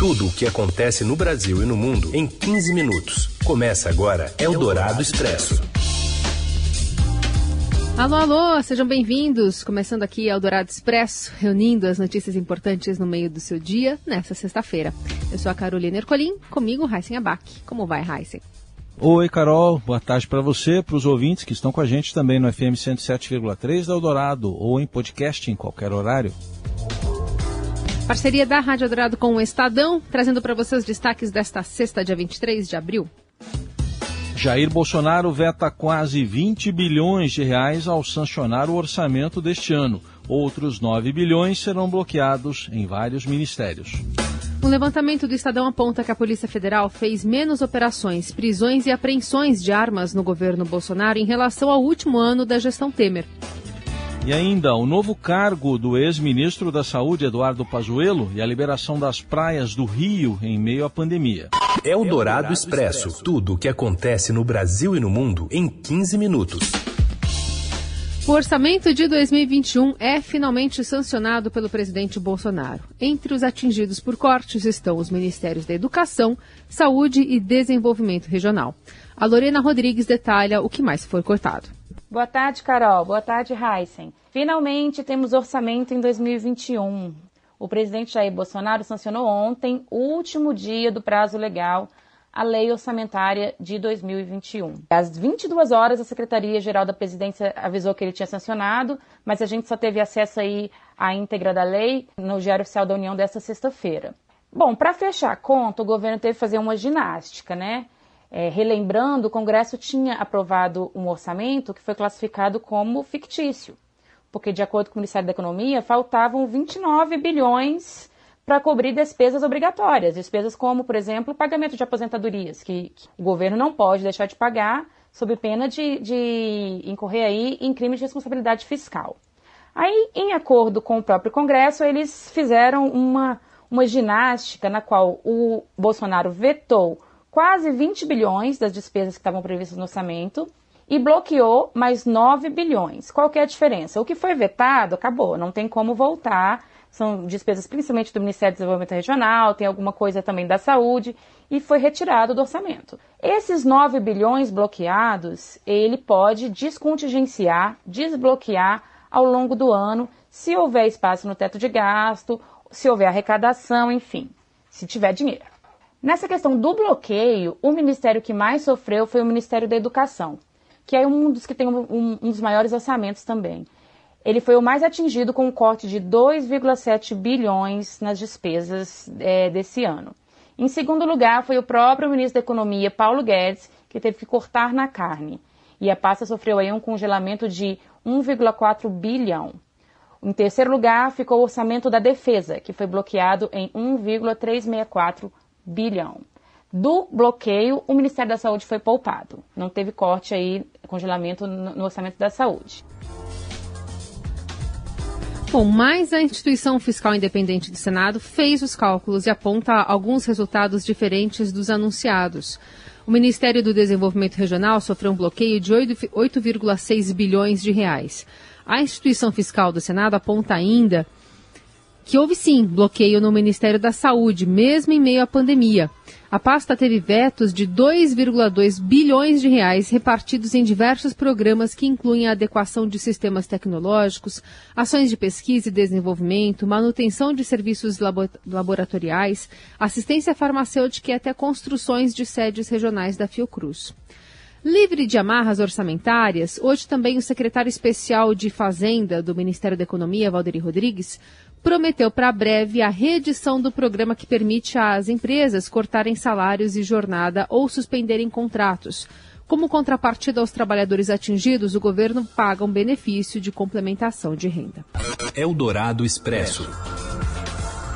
Tudo o que acontece no Brasil e no mundo em 15 minutos. Começa agora Eldorado Expresso. Alô, alô, sejam bem-vindos. Começando aqui Eldorado Expresso, reunindo as notícias importantes no meio do seu dia, nessa sexta-feira. Eu sou a Carolina Ercolim, comigo Heisen Abac. Como vai, Heisen? Oi, Carol. Boa tarde para você, para os ouvintes que estão com a gente também no FM 107,3 da Eldorado ou em podcast em qualquer horário. Parceria da Rádio Dourado com o Estadão, trazendo para você os destaques desta sexta, dia 23 de abril. Jair Bolsonaro veta quase 20 bilhões de reais ao sancionar o orçamento deste ano. Outros 9 bilhões serão bloqueados em vários ministérios. Um levantamento do Estadão aponta que a Polícia Federal fez menos operações, prisões e apreensões de armas no governo Bolsonaro em relação ao último ano da gestão Temer. E ainda o novo cargo do ex-ministro da Saúde, Eduardo Pazuello, e a liberação das praias do Rio em meio à pandemia. É o Dourado Expresso. Tudo o que acontece no Brasil e no mundo em 15 minutos. O orçamento de 2021 é finalmente sancionado pelo presidente Bolsonaro. Entre os atingidos por cortes estão os Ministérios da Educação, Saúde e Desenvolvimento Regional. A Lorena Rodrigues detalha o que mais foi cortado. Boa tarde, Carol. Boa tarde, Heisen. Finalmente temos orçamento em 2021. O presidente Jair Bolsonaro sancionou ontem, último dia do prazo legal, a lei orçamentária de 2021. Às 22 horas, a Secretaria-Geral da Presidência avisou que ele tinha sancionado, mas a gente só teve acesso aí à íntegra da lei no Diário Oficial da União desta sexta-feira. Bom, para fechar a conta, o governo teve que fazer uma ginástica, né? É, relembrando, o Congresso tinha aprovado um orçamento que foi classificado como fictício, porque, de acordo com o Ministério da Economia, faltavam 29 bilhões para cobrir despesas obrigatórias, despesas como, por exemplo, pagamento de aposentadorias, que, que, o governo não pode deixar de pagar sob pena de, de incorrer aí em crime de responsabilidade fiscal. Aí, em acordo com o próprio Congresso, eles fizeram uma, uma ginástica na qual o Bolsonaro vetou quase 20 bilhões das despesas que estavam previstas no orçamento e bloqueou mais 9 bilhões. Qual que é a diferença? O que foi vetado acabou, não tem como voltar. São despesas principalmente do Ministério do Desenvolvimento Regional, tem alguma coisa também da saúde, e foi retirado do orçamento. Esses 9 bilhões bloqueados, ele pode descontingenciar, desbloquear ao longo do ano, se houver espaço no teto de gasto, se houver arrecadação, enfim, se tiver dinheiro. Nessa questão do bloqueio, o ministério que mais sofreu foi o Ministério da Educação, que é um dos que tem um, um dos maiores orçamentos também. Ele foi o mais atingido com um corte de 2,7 bilhões nas despesas é, desse ano. Em segundo lugar, foi o próprio ministro da Economia, Paulo Guedes, que teve que cortar na carne. E a pasta sofreu aí um congelamento de 1,4 bilhão. Em terceiro lugar, ficou o orçamento da defesa, que foi bloqueado em 1,364 bilhão. Do bloqueio, o Ministério da Saúde foi poupado. Não teve corte aí, congelamento no orçamento da saúde. Bom, mas a instituição fiscal independente do Senado fez os cálculos e aponta alguns resultados diferentes dos anunciados. O Ministério do Desenvolvimento Regional sofreu um bloqueio de 8,6 bilhões de reais. A instituição fiscal do Senado aponta ainda que houve sim bloqueio no Ministério da Saúde, mesmo em meio à pandemia. A pasta teve vetos de 2,2 bilhões de reais repartidos em diversos programas que incluem a adequação de sistemas tecnológicos, ações de pesquisa e desenvolvimento, manutenção de serviços laboratoriais, assistência farmacêutica e até construções de sedes regionais da Fiocruz. Livre de amarras orçamentárias, hoje também o secretário especial de Fazenda do Ministério da Economia, Valderi Rodrigues, prometeu para breve a reedição do programa que permite às empresas cortarem salários e jornada ou suspenderem contratos. Como contrapartida aos trabalhadores atingidos, o governo paga um benefício de complementação de renda. Eldorado Expresso.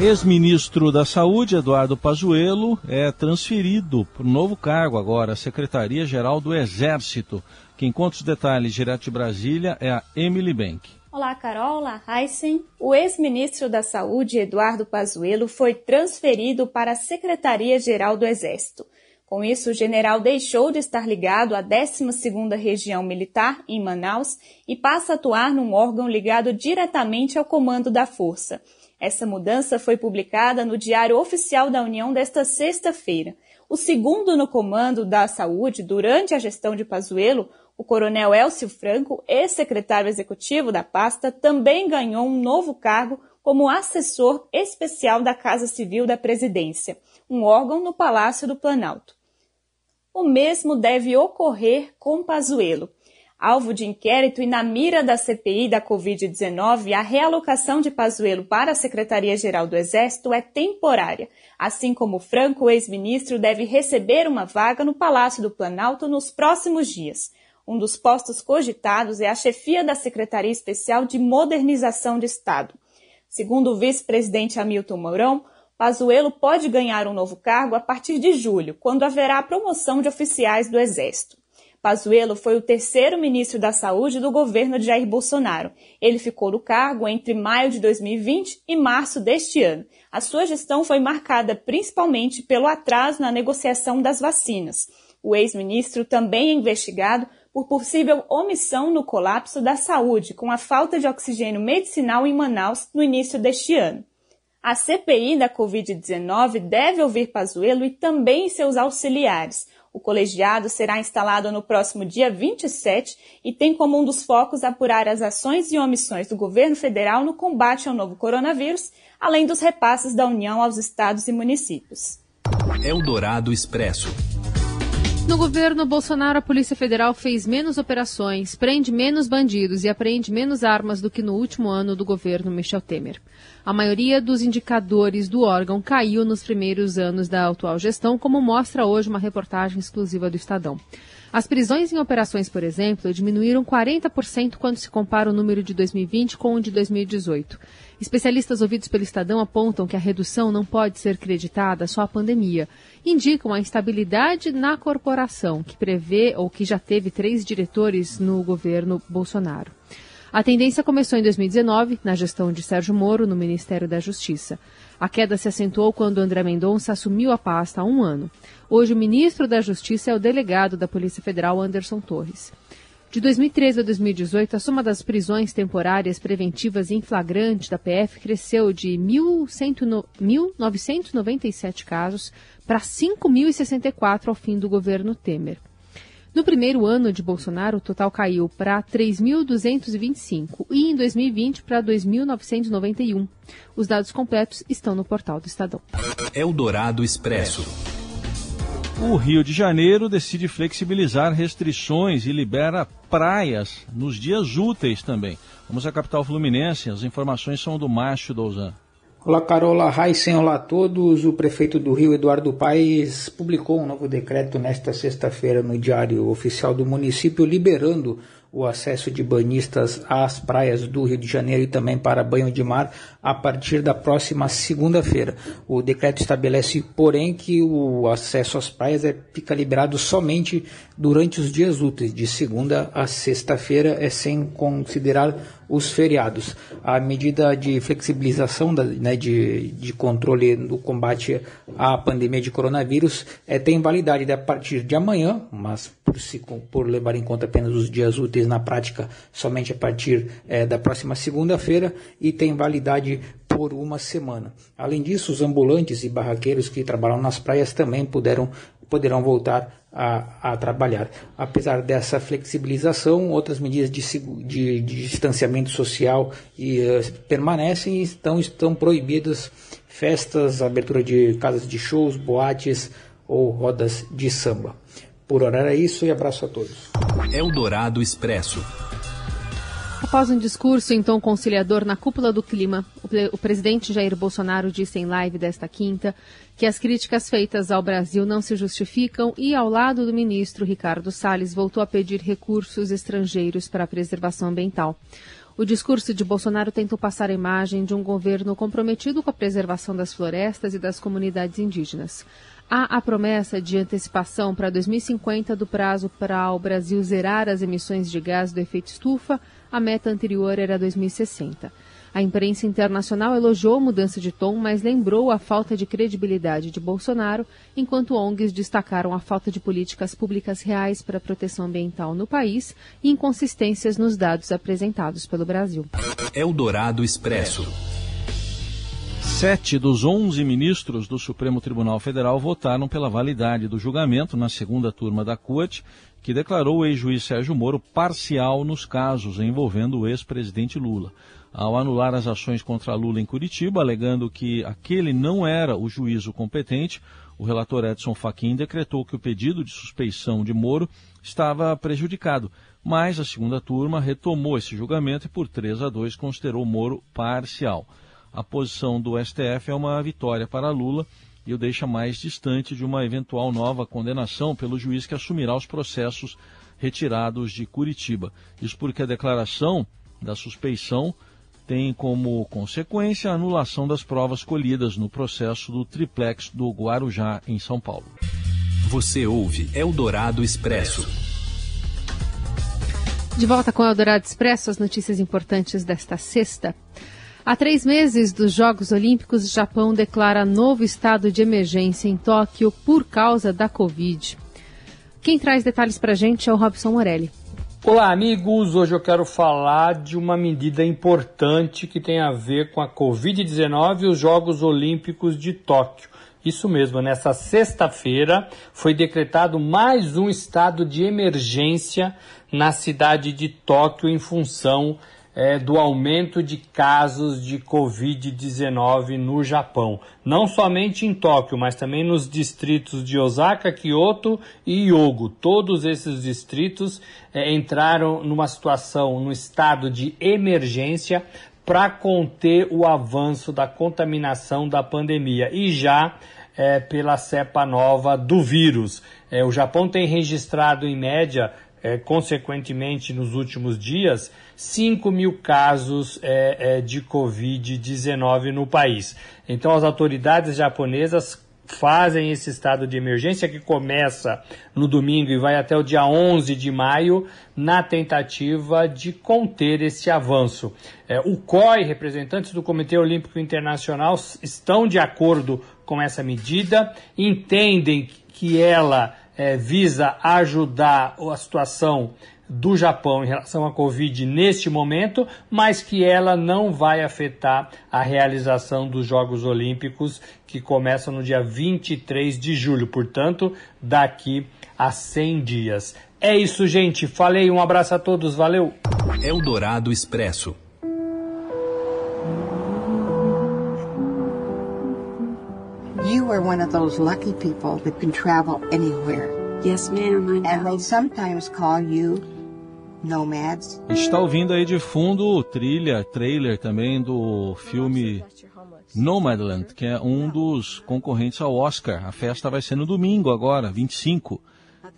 Ex-ministro da Saúde, Eduardo Pazuello, é transferido para um novo cargo agora, Secretaria-Geral do Exército. Quem conta os detalhes direto de Brasília é a Emily Bank. Olá, Carol. Olá, Heisen. O ex-ministro da Saúde, Eduardo Pazuello, foi transferido para a Secretaria-Geral do Exército. Com isso, o general deixou de estar ligado à 12ª Região Militar, em Manaus, e passa a atuar num órgão ligado diretamente ao comando da força. Essa mudança foi publicada no Diário Oficial da União desta sexta-feira. O segundo no comando da saúde durante a gestão de Pazuello, o coronel Elcio Franco, ex-secretário executivo da pasta, também ganhou um novo cargo como assessor especial da Casa Civil da Presidência, um órgão no Palácio do Planalto. O mesmo deve ocorrer com Pazuello. Alvo de inquérito e na mira da CPI da Covid-19, a realocação de Pazuello para a Secretaria-Geral do Exército é temporária, assim como Franco, ex-ministro, deve receber uma vaga no Palácio do Planalto nos próximos dias. Um dos postos cogitados é a chefia da Secretaria Especial de Modernização de Estado. Segundo o vice-presidente Hamilton Mourão, Pazuello pode ganhar um novo cargo a partir de julho, quando haverá a promoção de oficiais do Exército. Pazuello foi o terceiro ministro da Saúde do governo de Jair Bolsonaro. Ele ficou no cargo entre maio de 2020 e março deste ano. A sua gestão foi marcada principalmente pelo atraso na negociação das vacinas. O ex-ministro também é investigado por possível omissão no colapso da saúde com a falta de oxigênio medicinal em Manaus no início deste ano. A CPI da Covid-19 deve ouvir Pazuello e também seus auxiliares. O colegiado será instalado no próximo dia 27 e tem como um dos focos apurar as ações e omissões do governo federal no combate ao novo coronavírus, além dos repasses da União aos estados e municípios. Eldorado Expresso. No governo Bolsonaro, a Polícia Federal fez menos operações, prende menos bandidos e apreende menos armas do que no último ano do governo Michel Temer. A maioria dos indicadores do órgão caiu nos primeiros anos da atual gestão, como mostra hoje uma reportagem exclusiva do Estadão. As prisões em operações, por exemplo, diminuíram 40% quando se compara o número de 2020 com o de 2018. Especialistas ouvidos pelo Estadão apontam que a redução não pode ser creditada só à pandemia. Indicam a instabilidade na corporação, que prevê ou que já teve três diretores no governo Bolsonaro. A tendência começou em 2019, na gestão de Sérgio Moro, no Ministério da Justiça. A queda se acentuou quando André Mendonça assumiu a pasta há um ano. Hoje, o ministro da Justiça é o delegado da Polícia Federal, Anderson Torres. De 2013 a 2018, a soma das prisões temporárias preventivas em flagrante da PF cresceu de 1.997 casos para 5.064 ao fim do governo Temer. No primeiro ano de Bolsonaro, o total caiu para 3.225 e em 2020 para 2.991. Os dados completos estão no portal do Estadão. Eldorado Expresso. O Rio de Janeiro decide flexibilizar restrições e libera praias nos dias úteis também. Vamos à capital fluminense, as informações são do Macho Douzan. Olá, Carola Raíssen, olá a todos. O prefeito do Rio, Eduardo Paes, publicou um novo decreto nesta sexta-feira no Diário Oficial do município, liberando o acesso de banhistas às praias do Rio de Janeiro e também para banho de mar a partir da próxima segunda-feira. O decreto estabelece, porém, que o acesso às praias é, fica liberado somente durante os dias úteis, de segunda a sexta-feira, é sem considerar os feriados. A medida de flexibilização da, né, de, de controle do combate à pandemia de coronavírus é, tem validade a partir de amanhã, mas por, se, por levar em conta apenas os dias úteis na prática, somente a partir é, da próxima segunda-feira, e tem validade por uma semana. Além disso, os ambulantes e barraqueiros que trabalham nas praias também puderam, poderão voltar a, a, trabalhar. Apesar dessa flexibilização, outras medidas de, de, de distanciamento social e, uh, permanecem e estão, estão proibidas festas, abertura de casas de shows, boates ou rodas de samba. Por hora era isso e abraço a todos. Eldorado Expresso. Após um discurso em tom conciliador na cúpula do clima, o, presidente Jair Bolsonaro disse em live desta quinta que as críticas feitas ao Brasil não se justificam e, ao lado do ministro Ricardo Salles, voltou a pedir recursos estrangeiros para a preservação ambiental. O discurso de Bolsonaro tentou passar a imagem de um governo comprometido com a preservação das florestas e das comunidades indígenas. Há a promessa de antecipação para 2050 do prazo para o Brasil zerar as emissões de gás do efeito estufa. A meta anterior era 2060. A imprensa internacional elogiou a mudança de tom, mas lembrou a falta de credibilidade de Bolsonaro, enquanto ONGs destacaram a falta de políticas públicas reais para a proteção ambiental no país e inconsistências nos dados apresentados pelo Brasil. Eldorado Expresso. Sete dos onze ministros do Supremo Tribunal Federal votaram pela validade do julgamento na segunda turma da Corte, que declarou o ex-juiz Sérgio Moro parcial nos casos envolvendo o ex-presidente Lula. Ao anular as ações contra Lula em Curitiba, alegando que aquele não era o juízo competente, o relator Edson Fachin decretou que o pedido de suspeição de Moro estava prejudicado, mas a segunda turma retomou esse julgamento e por 3 a 2 considerou Moro parcial a posição do STF é uma vitória para Lula e o deixa mais distante de uma eventual nova condenação pelo juiz que assumirá os processos retirados de Curitiba. Isso porque a declaração da suspeição tem como consequência a anulação das provas colhidas no processo do triplex do Guarujá, em São Paulo. Você ouve Eldorado Expresso. De volta com o Eldorado Expresso, as notícias importantes desta sexta. Há três meses dos Jogos Olímpicos, o Japão declara novo estado de emergência em Tóquio por causa da Covid. Quem traz detalhes para a gente é o Robson Morelli. Olá, amigos! Hoje eu quero falar de uma medida importante que tem a ver com a Covid-19 e os Jogos Olímpicos de Tóquio. Isso mesmo, nessa sexta-feira foi decretado mais um estado de emergência na cidade de Tóquio em função é, do aumento de casos de Covid-19 no Japão. Não somente em Tóquio, mas também nos distritos de Osaka, Kyoto e Hyogo. Todos esses distritos é, entraram numa situação, no estado de emergência para conter o avanço da contaminação da pandemia e já é, pela cepa nova do vírus. É, o Japão tem registrado em média é, consequentemente, nos últimos dias, 5 mil casos é, é, de Covid-19 no país. Então, as autoridades japonesas fazem esse estado de emergência que começa no domingo e vai até o dia 11 de maio, na tentativa de conter esse avanço. É, o COI, representantes do Comitê Olímpico Internacional, estão de acordo com essa medida, entendem que ela é, visa ajudar a situação do Japão em relação à Covid neste momento, mas que ela não vai afetar a realização dos Jogos Olímpicos que começam no dia 23 de julho, portanto, daqui a 100 dias. É isso, gente. Falei, um abraço a todos, valeu. Eldorado Expresso. Are one of those lucky people that can travel anywhere. Yes, ma'am. And they sometimes call you nomads. Está ouvindo aí de fundo trilha, trailer também do filme Nomadland, que é um dos concorrentes ao Oscar. A festa vai ser no domingo agora, 25,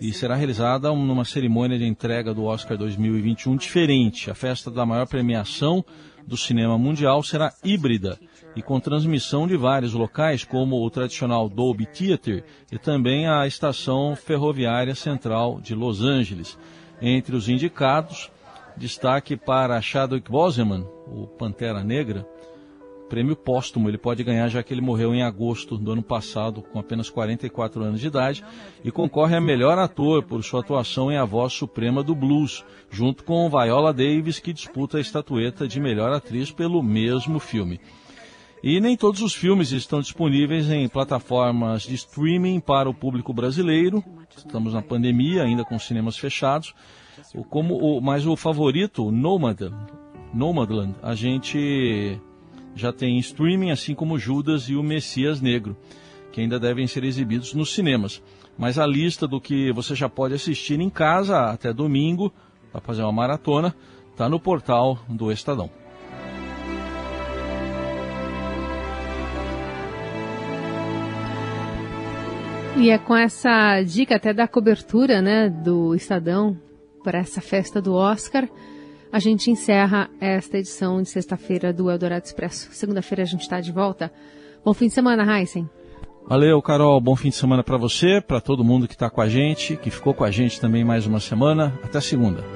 e será realizada numa cerimônia de entrega do Oscar 2021 diferente. A festa da maior premiação do cinema mundial será híbrida e com transmissão de vários locais, como o tradicional Dolby Theatre e também a Estação Ferroviária Central de Los Angeles. Entre os indicados, destaque para Chadwick Boseman, o Pantera Negra, prêmio póstumo. Ele pode ganhar já que ele morreu em agosto do ano passado, com apenas 44 anos de idade, e concorre a melhor ator por sua atuação em A Voz Suprema do Blues, junto com Viola Davis, que disputa a estatueta de melhor atriz pelo mesmo filme. E nem todos os filmes estão disponíveis em plataformas de streaming para o público brasileiro. Estamos na pandemia, ainda com cinemas fechados. Como o, mas o favorito, Nomad, Nomadland, a gente já tem streaming, assim como Judas e o Messias Negro, que ainda devem ser exibidos nos cinemas. Mas a lista do que você já pode assistir em casa até domingo, para fazer uma maratona, está no portal do Estadão. E é com essa dica até da cobertura né, do Estadão para essa festa do Oscar, a gente encerra esta edição de sexta-feira do Eldorado Expresso. Segunda-feira a gente está de volta. Bom fim de semana, Heisen. Valeu, Carol. Bom fim de semana para você, para todo mundo que está com a gente, que ficou com a gente também mais uma semana. Até segunda.